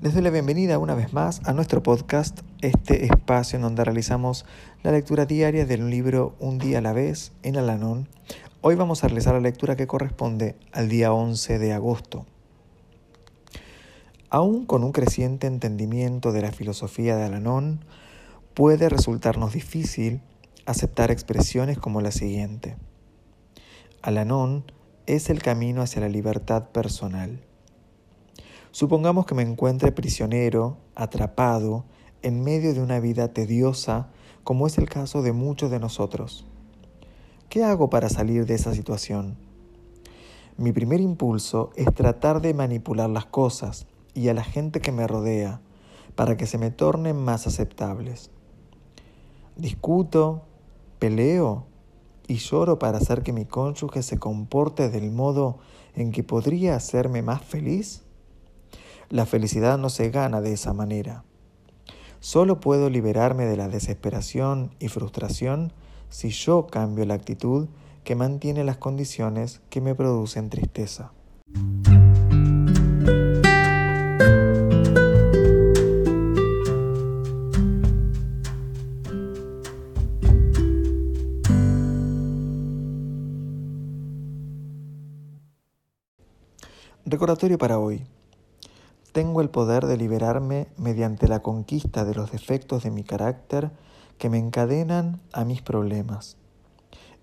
Les doy la bienvenida una vez más a nuestro podcast, este espacio en donde realizamos la lectura diaria del libro Un día a la vez en Alanón Hoy vamos a realizar la lectura que corresponde al día 11 de agosto. Aún con un creciente entendimiento de la filosofía de Alanón, puede resultarnos difícil aceptar expresiones como la siguiente. Alanón es el camino hacia la libertad personal. Supongamos que me encuentre prisionero, atrapado, en medio de una vida tediosa, como es el caso de muchos de nosotros. ¿Qué hago para salir de esa situación? Mi primer impulso es tratar de manipular las cosas y a la gente que me rodea para que se me tornen más aceptables. Discuto, peleo y lloro para hacer que mi cónyuge se comporte del modo en que podría hacerme más feliz. La felicidad no se gana de esa manera. Solo puedo liberarme de la desesperación y frustración si yo cambio la actitud que mantiene las condiciones que me producen tristeza. Recordatorio para hoy. Tengo el poder de liberarme mediante la conquista de los defectos de mi carácter que me encadenan a mis problemas.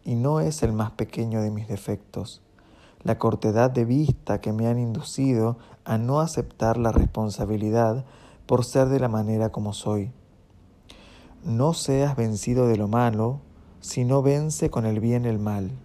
Y no es el más pequeño de mis defectos, la cortedad de vista que me han inducido a no aceptar la responsabilidad por ser de la manera como soy. No seas vencido de lo malo, sino vence con el bien el mal.